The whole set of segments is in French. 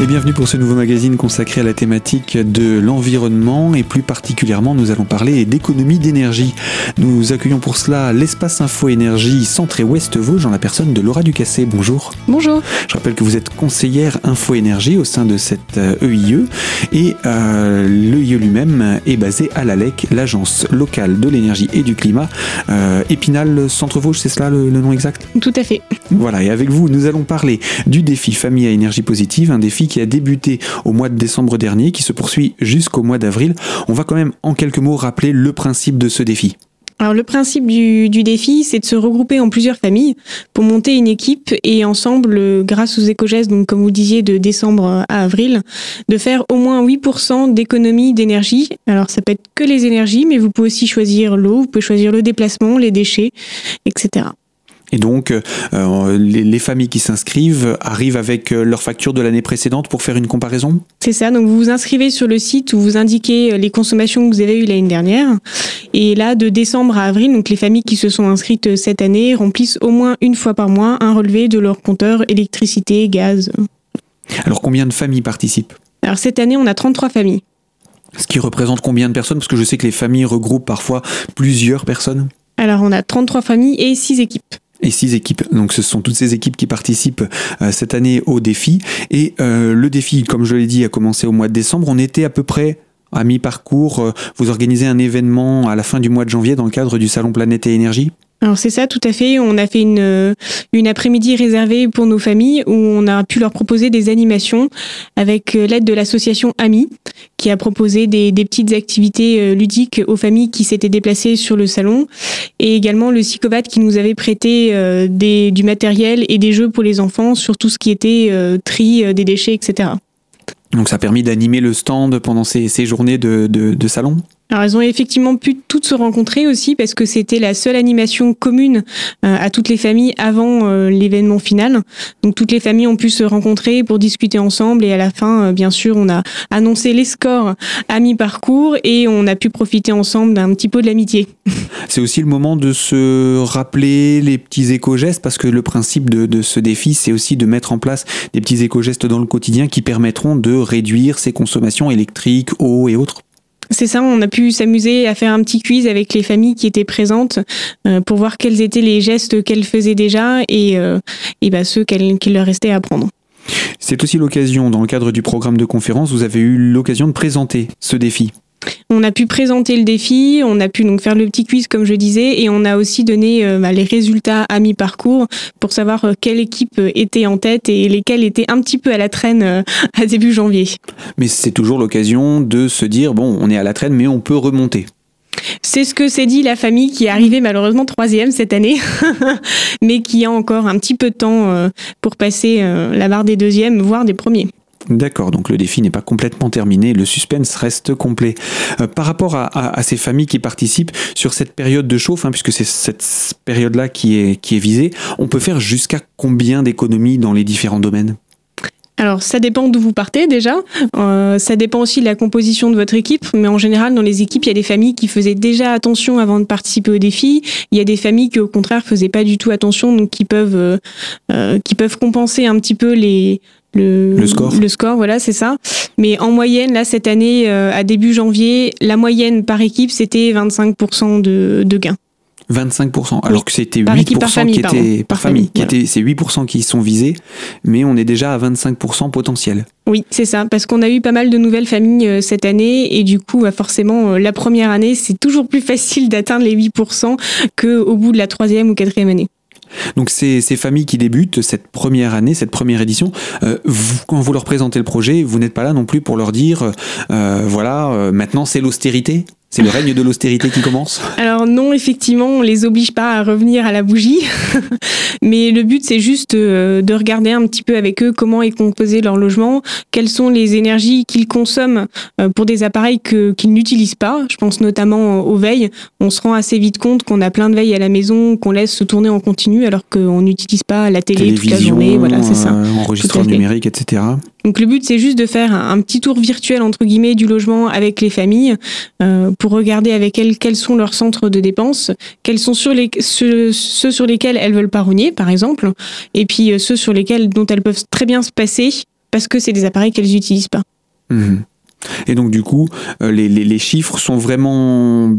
Et bienvenue pour ce nouveau magazine consacré à la thématique de l'environnement et plus particulièrement nous allons parler d'économie d'énergie. Nous accueillons pour cela l'espace info énergie Centre et Ouest Vosges en la personne de Laura Ducassé. Bonjour. Bonjour. Je rappelle que vous êtes conseillère info énergie au sein de cette EIE euh, et euh, l'EIE lui-même est basé à l'ALEC, l'agence locale de l'énergie et du climat. Euh, Épinal Centre Vosges, c'est cela le, le nom exact? Tout à fait. Voilà, et avec vous, nous allons parler du défi famille à énergie positive, un défi qui a débuté au mois de décembre dernier, qui se poursuit jusqu'au mois d'avril. On va quand même en quelques mots rappeler le principe de ce défi. Alors le principe du, défi, c'est de se regrouper en plusieurs familles pour monter une équipe et ensemble, grâce aux éco-gestes, donc comme vous disiez, de décembre à avril, de faire au moins 8% d'économie d'énergie. Alors ça peut être que les énergies, mais vous pouvez aussi choisir l'eau, vous pouvez choisir le déplacement, les déchets, etc. Et donc, euh, les, familles qui s'inscrivent arrivent avec euh, leur facture de l'année précédente pour faire une comparaison? C'est ça, donc vous vous inscrivez sur le site où vous indiquez euh, les consommations que vous avez eues l'année dernière. Et là, de décembre à avril, donc les familles qui se sont inscrites cette année remplissent au moins une fois par mois un relevé de leur compteur électricité, gaz. Alors combien de familles participent? Alors cette année, on a 33 familles. Ce qui représente combien de personnes? Parce que je sais que les familles regroupent parfois plusieurs personnes. Alors on a 33 familles et 6 équipes et six équipes. Donc ce sont toutes ces équipes qui participent euh, cette année au défi. Et euh, le défi, comme je l'ai dit, a commencé au mois de décembre. On était à peu près à mi-parcours. Euh, vous organisez un événement à la fin du mois de janvier dans le cadre du Salon Planète et Énergie? Alors c'est ça, tout à fait. On a fait une, une après-midi réservée pour nos familles où on a pu leur proposer des animations avec euh, l'aide de l'association AMI qui a proposé des, des, petites activités euh, ludiques aux familles qui s'étaient déplacées sur le salon et également le Psychovat qui nous avait prêté euh, du matériel et des jeux pour les enfants sur tout ce qui était tri des déchets, etc. Donc ça a permis d'animer le stand pendant ces, journées de, de salon? Alors elles ont effectivement pu toutes se rencontrer aussi parce que c'était la seule animation commune euh, à toutes les familles avant euh, l'événement final. Donc toutes les familles ont pu se rencontrer pour discuter ensemble et à la fin, euh, bien sûr, on a annoncé les scores à mi-parcours et on a pu profiter ensemble d'un petit peu de l'amitié. C'est aussi le moment de se rappeler les petits éco-gestes parce que le principe de, de ce défi, c'est aussi de mettre en place des petits éco-gestes dans le quotidien qui permettront de réduire ses consommations électriques, eau et autres. C'est ça, on a pu s'amuser à faire un petit quiz avec les familles qui étaient présentes euh, pour voir quels étaient les gestes qu'elles faisaient déjà et, euh, et bah, ceux qu'il leur restait à apprendre. C'est aussi l'occasion, dans le cadre du programme de conférence, vous avez eu l'occasion de présenter ce défi. On a pu présenter le défi, on a pu donc faire le petit quiz comme je disais, et on a aussi donné euh, bah, les résultats à mi-parcours pour savoir euh, quelle équipe euh, était en tête et lesquelles étaient un petit peu à la traîne à début janvier. Mais c'est toujours l'occasion de se dire bon, on est à la traîne, mais on peut remonter. C'est ce que s'est dit la famille qui est arrivée malheureusement troisième cette année, mais qui a encore un petit peu de temps pour passer la barre des deuxièmes, voire des premiers. D'accord, donc le défi n'est pas complètement terminé, le suspense reste complet. Euh, par rapport à, ces familles qui participent sur cette période de chauffe, hein, puisque c'est cette période-là qui est, qui est visée, on peut faire jusqu'à combien d'économies dans les différents domaines? Alors, ça dépend d'où vous partez déjà. Euh, ça dépend aussi de la composition de votre équipe. Mais en général, dans les équipes, il y a des familles qui faisaient déjà attention avant de participer au défi. Il y a des familles qui, au contraire, faisaient pas du tout attention, donc qui peuvent, euh, qui peuvent compenser un petit peu les, le, score. Le score, voilà, c'est ça. Mais en moyenne, là, cette année, euh, à début janvier, la moyenne par équipe, c'était 25% de, de gains. 25%, alors que c'était 8% par famille, qui par, famille, qui était c'est 8% qui sont visés, mais on est déjà à 25% potentiel. Oui, c'est ça, parce qu'on a eu pas mal de nouvelles familles euh, cette année et du coup, bah, forcément, euh, la première année, c'est toujours plus facile d'atteindre les 8% qu'au bout de la troisième ou quatrième année. Donc ces, ces, familles qui débutent cette première année, cette première édition, euh, quand vous leur présentez le projet, vous n'êtes pas là non plus pour leur dire, euh, voilà, euh, maintenant c'est l'austérité c'est le règne de l'austérité qui commence Alors non, effectivement, on les oblige pas à revenir à la bougie, mais le but c'est juste euh, de regarder un petit peu avec eux comment est composé leur logement, quelles sont les énergies qu'ils consomment euh, pour des appareils qu'ils n'utilisent pas. Je pense notamment aux veilles. On se rend assez vite compte qu'on a plein de veilles à la maison qu'on laisse se tourner en continu alors qu'on n'utilise pas la télé toute la journée. Voilà, c'est ça. Euh, enregistreur numérique, etc. Donc le but c'est juste de faire un, petit tour virtuel entre guillemets du logement avec les familles euh, pour regarder avec elles quels sont leurs centres de dépenses, quels sont ceux, sur lesquels elles veulent pas par exemple, et puis euh, ceux sur lesquels dont elles peuvent très bien se passer parce que c'est des appareils qu'elles n'utilisent pas. Mhm. Et donc du coup, euh, les, chiffres sont vraiment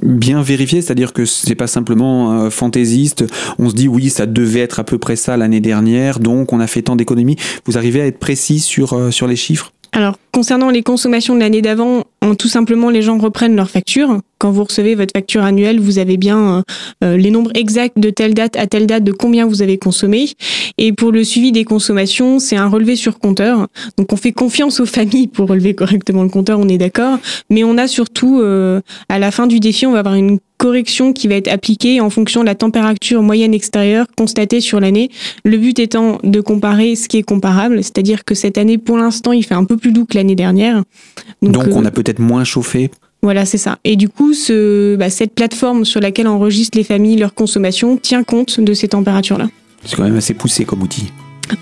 bien vérifiés, c'est-à-dire que c'est pas simplement euh, fantaisiste. On se dit oui, ça devait être à peu près ça l'année dernière, donc on a fait tant d'économies. Vous arrivez à être précis sur, euh, sur les chiffres? Alors, concernant les consommations de l'année d'avant, tout simplement, les gens reprennent leurs factures. Quand vous recevez votre facture annuelle, vous avez bien euh, euh, les nombres exacts de telle date à telle date de combien vous avez consommé. Et pour le suivi des consommations, c'est un relevé sur compteur. Donc, on fait confiance aux familles pour relever correctement le compteur, on est d'accord. Mais on a surtout, euh, à la fin du défi, on va avoir une correction qui va être appliquée en fonction de la température moyenne extérieure constatée sur l'année. Le but étant de comparer ce qui est comparable, c'est-à-dire que cette année, pour l'instant, il fait un peu plus doux que l'année dernière. Donc, Donc on a peut-être moins chauffé voilà, c'est ça. Et du coup, ce, bah, cette plateforme sur laquelle enregistrent les familles leur consommation tient compte de ces températures-là. C'est quand même assez poussé comme outil.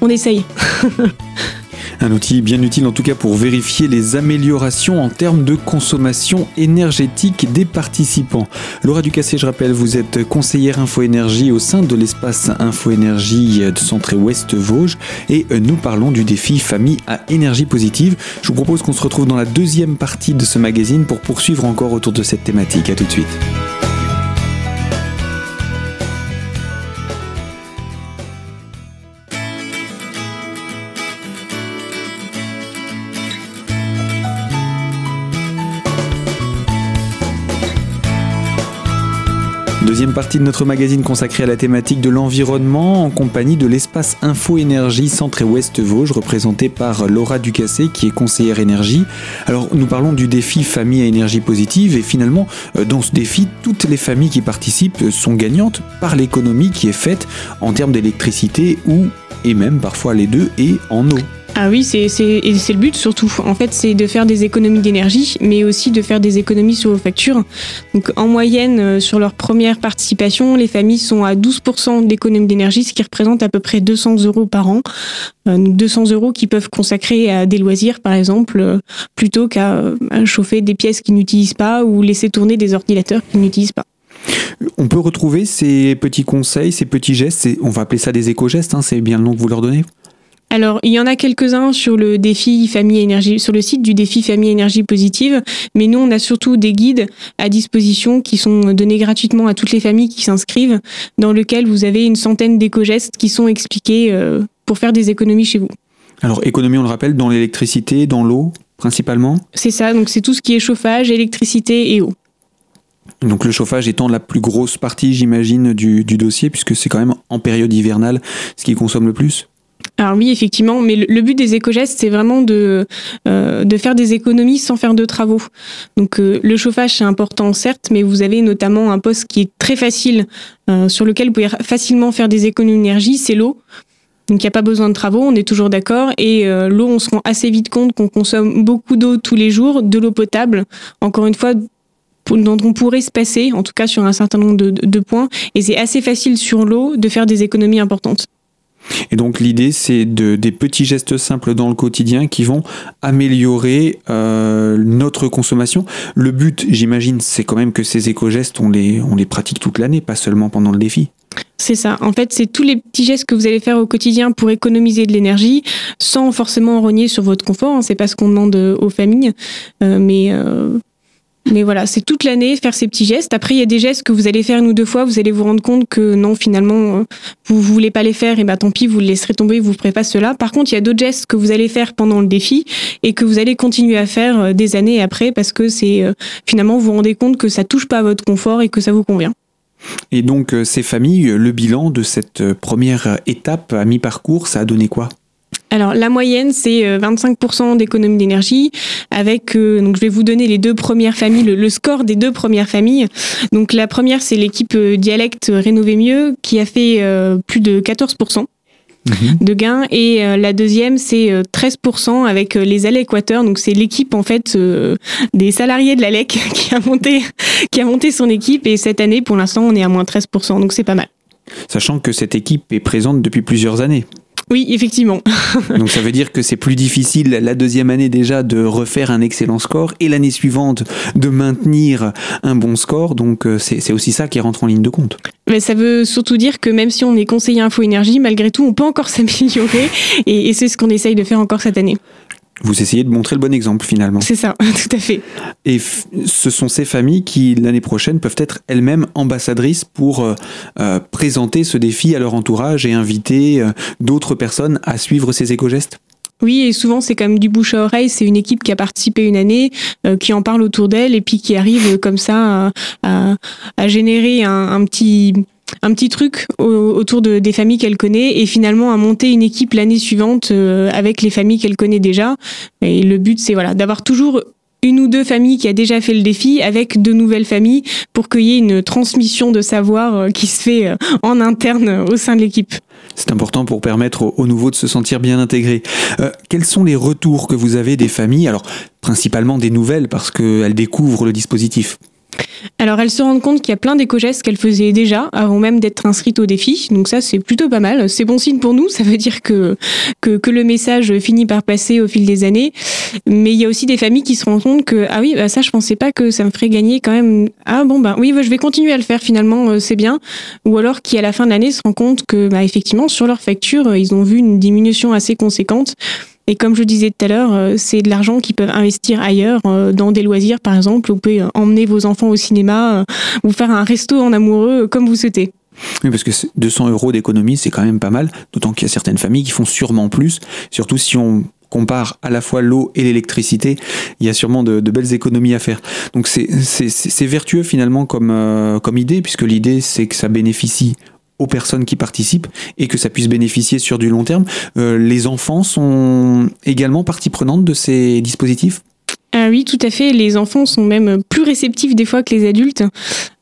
On essaye. Un outil bien utile en tout cas pour vérifier les améliorations en termes de consommation énergétique des participants. Laura Ducassé, je rappelle, vous êtes conseillère info-énergie au sein de l'espace info-énergie de Centre Ouest Vosges et nous parlons du défi famille à énergie positive. Je vous propose qu'on se retrouve dans la deuxième partie de ce magazine pour poursuivre encore autour de cette thématique. A tout de suite. Deuxième partie de notre magazine consacrée à la thématique de l'environnement en compagnie de l'espace Info Énergie Centre et Ouest Vosges représenté par Laura Ducassé qui est conseillère énergie. Alors nous parlons du défi famille à énergie positive et finalement euh, dans ce défi toutes les familles qui participent sont gagnantes par l'économie qui est faite en termes d'électricité ou et même parfois les deux et en eau. Ah oui, c'est le but surtout. En fait, c'est de faire des économies d'énergie, mais aussi de faire des économies sur vos factures. Donc, en moyenne, euh, sur leur première participation, les familles sont à 12% d'économie d'énergie, ce qui représente à peu près 200 euros par an. 200 euh, euros qui peuvent consacrer à des loisirs, par exemple, euh, plutôt qu'à chauffer des pièces qu'ils n'utilisent pas ou laisser tourner des ordinateurs qu'ils n'utilisent pas. On peut retrouver ces petits conseils, ces petits gestes, on va appeler ça des éco-gestes, hein, c'est bien le nom que vous leur donnez alors, il y en a quelques-uns sur le défi famille énergie, sur le site du défi famille énergie positive, mais nous, on a surtout des guides à disposition qui sont donnés gratuitement à toutes les familles qui s'inscrivent, dans lequel vous avez une centaine d'éco-gestes qui sont expliqués euh, pour faire des économies chez vous. Alors, économie, on le rappelle, dans l'électricité, dans l'eau, principalement? C'est ça, donc c'est tout ce qui est chauffage, électricité et eau. Donc le chauffage étant la plus grosse partie, j'imagine, du, du dossier, puisque c'est quand même en période hivernale ce qui consomme le plus? Alors oui, effectivement, mais le, but des éco-gestes, c'est vraiment de, euh, de faire des économies sans faire de travaux. Donc euh, le chauffage, c'est important, certes, mais vous avez notamment un poste qui est très facile, euh, sur lequel vous pouvez facilement faire des économies d'énergie, c'est l'eau. Donc il n'y a pas besoin de travaux, on est toujours d'accord. Et l'eau, on se rend assez vite compte qu'on consomme beaucoup d'eau tous les jours, de l'eau potable. Encore une fois, dont on pourrait se passer, en tout cas sur un certain nombre de, de points. Et c'est assez facile sur l'eau de faire des économies importantes. Et donc l'idée, c'est de, des petits gestes simples dans le quotidien qui vont améliorer euh, notre consommation. Le but, j'imagine, c'est quand même que ces éco-gestes, on les, on les pratique toute l'année, pas seulement pendant le défi. C'est ça. En fait, c'est tous les petits gestes que vous allez faire au quotidien pour économiser de l'énergie, sans forcément rogner sur votre confort. Hein. C'est pas ce qu'on demande aux familles, euh, mais euh, mais voilà, c'est toute l'année faire ces petits gestes. Après, il y a des gestes que vous allez faire une ou deux fois, vous allez vous rendre compte que non, finalement, euh, vous ne voulez pas les faire, et bah tant pis, vous le laisserez tomber, vous ne ferez pas cela. Par contre, il y a d'autres gestes que vous allez faire pendant le défi et que vous allez continuer à faire euh, des années après parce que c'est euh, finalement, vous vous rendez compte que ça touche pas à votre confort et que ça vous convient. Et donc, ces familles, le bilan de cette première étape à mi-parcours, ça a donné quoi? Alors la moyenne c'est 25% euh, d'économie d'énergie avec euh, donc je vais vous donner les deux premières familles le, score des deux premières familles. Donc la première c'est l'équipe euh, dialecte rénové mieux qui a fait plus de 14% mhm. de gains et la deuxième c'est 13% avec les Allées Équateur donc c'est l'équipe en fait des salariés de l'ALEC qui a monté qui a monté son équipe et cette année pour l'instant on est à moins 13% donc c'est pas mal. Sachant que cette équipe est présente depuis plusieurs années. Oui, effectivement. Donc ça veut dire que c'est plus difficile la deuxième année déjà de refaire un excellent score et l'année suivante de maintenir un bon score. Donc euh, c'est aussi ça qui rentre en ligne de compte. Mais ça veut surtout dire que même si on est conseiller info énergie, malgré tout, on peut encore s'améliorer et, et c'est ce qu'on essaye de faire encore cette année. Vous essayez de montrer le bon exemple finalement. C'est ça, tout à fait. Et ce sont ces familles qui, l'année prochaine, peuvent être elles-mêmes ambassadrices pour euh, euh, présenter ce défi à leur entourage et inviter euh, d'autres personnes à suivre ces éco-gestes? Oui, et souvent c'est comme du bouche à oreille. C'est une équipe qui a participé une année, qui en parle autour d'elle et puis qui arrive comme ça à, à, générer un, un petit un petit truc autour de, des familles qu'elle connaît et finalement à monter une équipe l'année suivante euh, avec les familles qu'elle connaît déjà. Et le but, c'est voilà, d'avoir toujours une ou deux familles qui a déjà fait le défi avec de nouvelles familles pour qu'il y ait une transmission de savoir euh, qui se fait euh, en interne au sein de l'équipe. C'est important pour permettre aux nouveaux de se sentir bien intégrés. quels sont les retours que vous avez des familles? Alors, principalement des nouvelles parce qu'elles découvrent le dispositif. Alors elles se rendent compte qu'il y a plein d'éco-gestes qu'elles faisaient déjà avant même d'être inscrites au défi. Donc ça c'est plutôt pas mal. C'est bon signe pour nous. Ça veut dire que, que, le message finit par passer au fil des années. Mais il y a aussi des familles qui se rendent compte que ah oui bah ça je pensais pas que ça me ferait gagner quand même. Ah bon bah oui bah, je vais continuer à le faire finalement euh, c'est bien. Ou alors qui à la fin de l'année se rend compte que bah, effectivement sur leur facture euh, ils ont vu une diminution assez conséquente et comme je disais tout à l'heure, euh, c'est de l'argent qu'ils peuvent investir ailleurs, euh, dans des loisirs par exemple. Vous pouvez euh, emmener vos enfants au cinéma, ou faire un resto en amoureux comme vous souhaitez. Oui, parce que 200 euros d'économie, c'est quand même pas mal, d'autant qu'il y a certaines familles qui font sûrement plus, surtout si on compare à la fois l'eau et l'électricité, il y a sûrement de, belles économies à faire. Donc c'est vertueux finalement comme idée, puisque l'idée c'est que ça bénéficie aux personnes qui participent et que ça puisse bénéficier sur du long terme. Euh, les enfants sont également partie prenante de ces dispositifs? Ah oui, tout à fait. Les enfants sont même plus réceptifs des fois que les adultes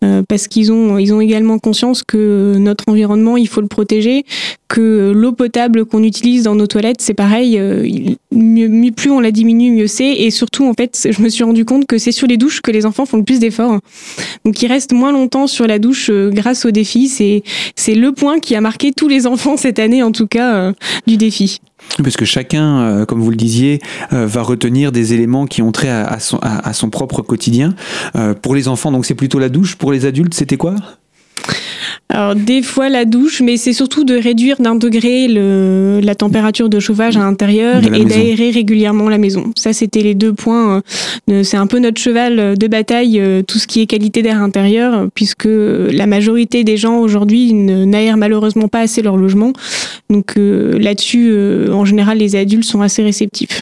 euh, parce qu'ils ont ils ont également conscience que notre environnement il faut le protéger, que l'eau potable qu'on utilise dans nos toilettes c'est pareil. Euh, mieux, plus on la diminue, mieux c'est. Et surtout en fait, je me suis rendu compte que c'est sur les douches que les enfants font le plus d'efforts. Donc ils restent moins longtemps sur la douche euh, grâce au défi. C'est c'est le point qui a marqué tous les enfants cette année en tout cas du défi. Parce que chacun, euh, comme vous le disiez, euh, va retenir des éléments qui ont trait à, son, à son, propre quotidien. Euh, pour les enfants, donc c'est plutôt la douche. Pour les adultes, c'était quoi? Alors des fois la douche, mais c'est surtout de réduire d'un degré le, la température de chauffage à l'intérieur et d'aérer régulièrement la maison. Ça c'était les deux points. Euh, c'est un peu notre cheval de bataille, euh, tout ce qui est qualité d'air intérieur, puisque la majorité des gens aujourd'hui n'aèrent malheureusement pas assez leur logement. Donc euh, là-dessus, en général, les adultes sont assez réceptifs.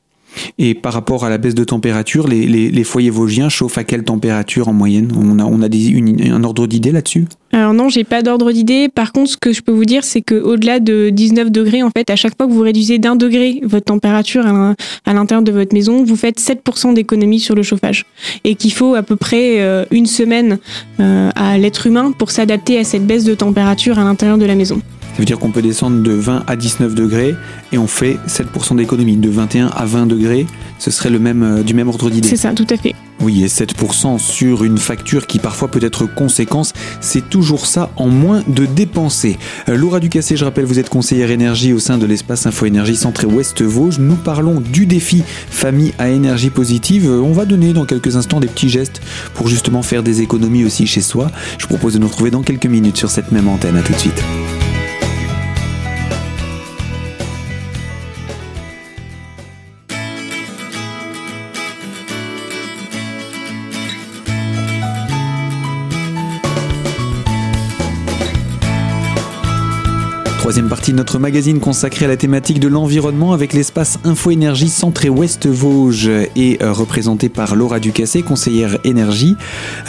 Et par rapport à la baisse de température, les, foyers vosgiens chauffent à quelle température en moyenne? On a, un ordre d'idée là-dessus? Alors non, j'ai pas d'ordre d'idée. Par contre, ce que je peux vous dire, c'est qu'au-delà de 19 degrés, en fait, à chaque fois que vous réduisez d'un degré votre température à, l'intérieur de votre maison, vous faites 7% d'économie sur le chauffage. Et qu'il faut à peu près euh, une semaine euh, à l'être humain pour s'adapter à cette baisse de température à l'intérieur de la maison. Ça veut dire qu'on peut descendre de 20 à 19 degrés et on fait 7% d'économie. De 21 à 20 degrés, ce serait le même, euh, du même ordre d'idée. C'est ça, tout à fait. Oui, et 7% sur une facture qui parfois peut être conséquence, c'est toujours ça en moins de dépenser. Euh, Laura Ducassé, je rappelle, vous êtes conseillère énergie au sein de l'espace Info Énergie Centré Ouest Vosges. Nous parlons du défi famille à énergie positive. Euh, on va donner dans quelques instants des petits gestes pour justement faire des économies aussi chez soi. Je vous propose de nous retrouver dans quelques minutes sur cette même antenne. À tout de suite. Troisième partie de notre magazine consacrée à la thématique de l'environnement avec l'espace Info Énergie Centré Ouest Vosges et euh, représenté par Laura Ducassé, conseillère énergie.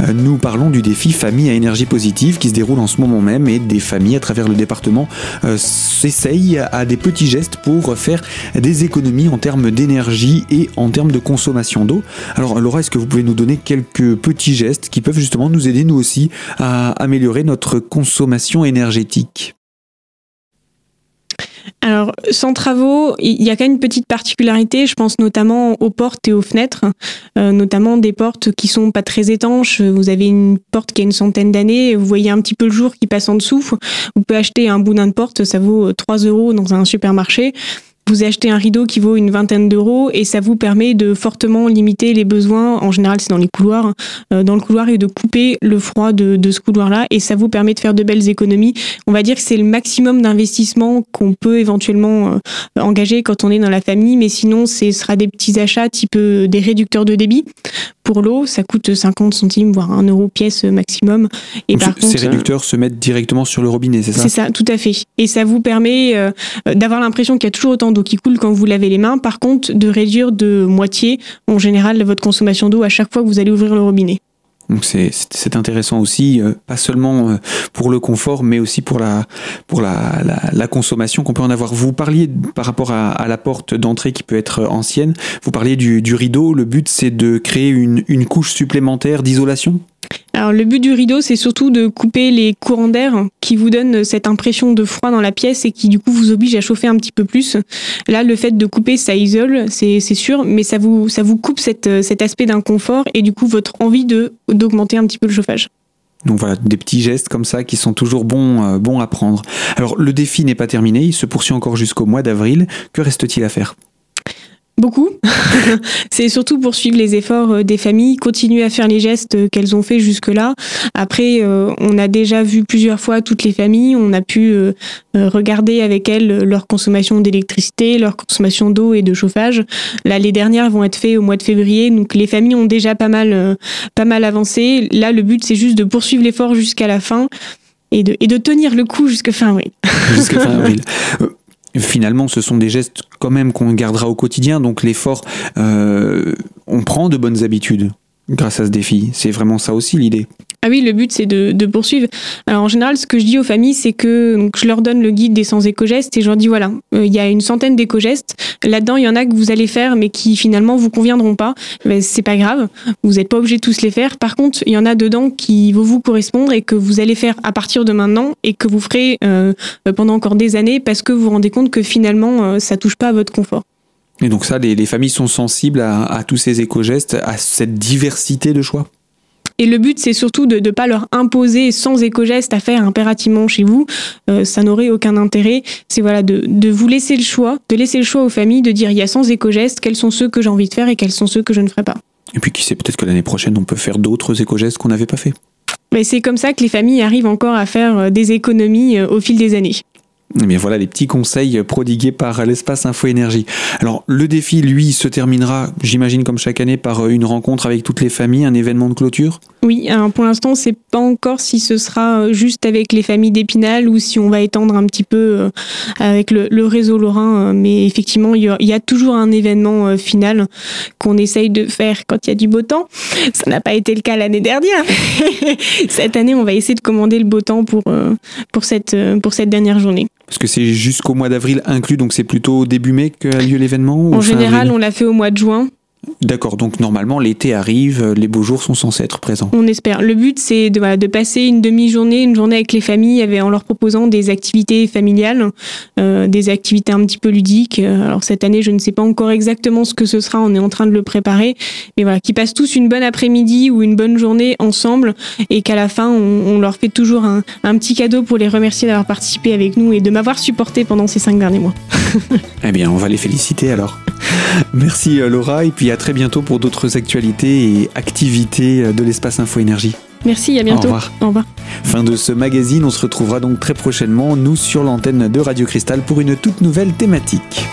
Euh, nous parlons du défi famille à énergie positive qui se déroule en ce moment même et des familles à travers le département euh, s'essayent à des petits gestes pour faire des économies en termes d'énergie et en termes de consommation d'eau. Alors Laura, est-ce que vous pouvez nous donner quelques petits gestes qui peuvent justement nous aider nous aussi à améliorer notre consommation énergétique? Alors, sans travaux, il y a quand même une petite particularité. Je pense notamment aux portes et aux fenêtres, euh, notamment des portes qui sont pas très étanches. Vous avez une porte qui a une centaine d'années, vous voyez un petit peu le jour qui passe en dessous. Vous pouvez acheter un boudin de porte, ça vaut 3 euros dans un supermarché vous achetez un rideau qui vaut une vingtaine d'euros et ça vous permet de fortement limiter les besoins. En général, c'est dans les couloirs, euh, dans le couloir et de couper le froid de, ce couloir-là et ça vous permet de faire de belles économies. On va dire que c'est le maximum d'investissement qu'on peut éventuellement euh, engager quand on est dans la famille, mais sinon, ce sera des petits achats type euh, des réducteurs de débit. Pour l'eau, ça coûte 50 centimes, voire 1 euro pièce maximum. Et par ces contre, réducteurs se mettent directement sur le robinet, c'est ça C'est ça, tout à fait. Et ça vous permet d'avoir l'impression qu'il y a toujours autant d'eau qui coule quand vous lavez les mains. Par contre, de réduire de moitié, en général, votre consommation d'eau à chaque fois que vous allez ouvrir le robinet. Donc c'est intéressant aussi, euh, pas seulement euh, pour le confort, mais aussi pour la, pour la, la, consommation qu'on peut en avoir. Vous parliez par rapport à, à la porte d'entrée qui peut être ancienne, vous parliez du, du rideau, le but c'est de créer une, une couche supplémentaire d'isolation? Alors le but du rideau, c'est surtout de couper les courants d'air qui vous donnent cette impression de froid dans la pièce et qui du coup vous oblige à chauffer un petit peu plus. Là, le fait de couper, ça isole, c'est sûr, mais ça vous, coupe cet aspect d'inconfort et du coup votre envie d'augmenter un petit peu le chauffage. Donc voilà, des petits gestes comme ça qui sont toujours euh, bons à prendre. Alors le défi n'est pas terminé, il se poursuit encore jusqu'au mois d'avril. Que reste-t-il à faire? Beaucoup. c'est surtout poursuivre les efforts euh, des familles, continuer à faire les gestes euh, qu'elles ont fait jusque-là. Après, euh, on a déjà vu plusieurs fois toutes les familles, on a pu regarder avec elles leur consommation d'électricité, leur consommation d'eau et de chauffage. Là, les dernières vont être faites au mois de février, donc les familles ont déjà pas mal, pas mal avancé. Là, le but, c'est juste de poursuivre l'effort jusqu'à la fin et de, et de tenir le coup jusqu'à fin avril. Jusqu'à fin avril. finalement, ce sont des gestes quand même qu'on gardera au quotidien. Donc l'effort, euh, on prend de bonnes habitudes grâce à ce défi. C'est vraiment ça aussi l'idée. Ah oui, le but c'est de, poursuivre. Alors en général, ce que je dis aux familles, c'est que je leur donne le guide des 100 éco-gestes et je leur dis voilà, euh, il y a une centaine d'éco-gestes. Là-dedans, il y en a que vous allez faire, mais qui finalement vous conviendront pas. Ben, c'est pas grave, vous n'êtes pas obligé de tous les faire. Par contre, il y en a dedans qui vont vous correspondre et que vous allez faire à partir de maintenant et que vous ferez euh, pendant encore des années parce que vous vous rendez compte que finalement, euh, ça touche pas à votre confort. Et donc ça, les, les familles sont sensibles à, à tous ces éco-gestes, à cette diversité de choix? Et le but, c'est surtout de ne pas leur imposer sans éco-geste à faire impérativement chez vous. Euh, ça n'aurait aucun intérêt. C'est voilà de, de, vous laisser le choix, de laisser le choix aux familles de dire il y a sans éco-gestes, quels sont ceux que j'ai envie de faire et quels sont ceux que je ne ferai pas. Et puis qui sait, peut-être que l'année prochaine, on peut faire d'autres éco-gestes qu'on n'avait pas fait. Mais c'est comme ça que les familles arrivent encore à faire euh, des économies euh, au fil des années. Mais voilà les petits conseils prodigués par l'espace Info Énergie. Alors le défi, lui, se terminera, j'imagine comme chaque année, par une rencontre avec toutes les familles, un événement de clôture? Oui, pour l'instant, c'est pas encore si ce sera juste avec les familles d'Épinal ou si on va étendre un petit peu euh, avec le, réseau Lorrain. Mais effectivement, il y, a, toujours un événement euh, final qu'on essaye de faire quand il y a du beau temps. Ça n'a pas été le cas l'année dernière. cette année, on va essayer de commander le beau temps pour, euh, pour, cette, pour cette dernière journée. Parce que c'est jusqu'au mois d'avril inclus, donc c'est plutôt début mai qu'a lieu l'événement En général, on l'a fait au mois de juin. D'accord, donc normalement l'été arrive, les beaux jours sont censés être présents. On espère. Le but c'est de, de, passer une demi-journée, une journée avec les familles en leur proposant des activités familiales, euh, des activités un petit peu ludiques. Alors cette année je ne sais pas encore exactement ce que ce sera, on est en train de le préparer. Mais voilà, qu'ils passent tous une bonne après-midi ou une bonne journée ensemble et qu'à la fin on, on, leur fait toujours un, un petit cadeau pour les remercier d'avoir participé avec nous et de m'avoir supporté pendant ces cinq derniers mois. eh bien on va les féliciter alors. Merci euh, Laura et puis à très bientôt pour d'autres actualités et activités euh, de l'espace Info Énergie. Merci, à bientôt. Au revoir. Au revoir. Fin de ce magazine, on se retrouvera donc très prochainement, nous, sur l'antenne de Radio Cristal, pour une toute nouvelle thématique.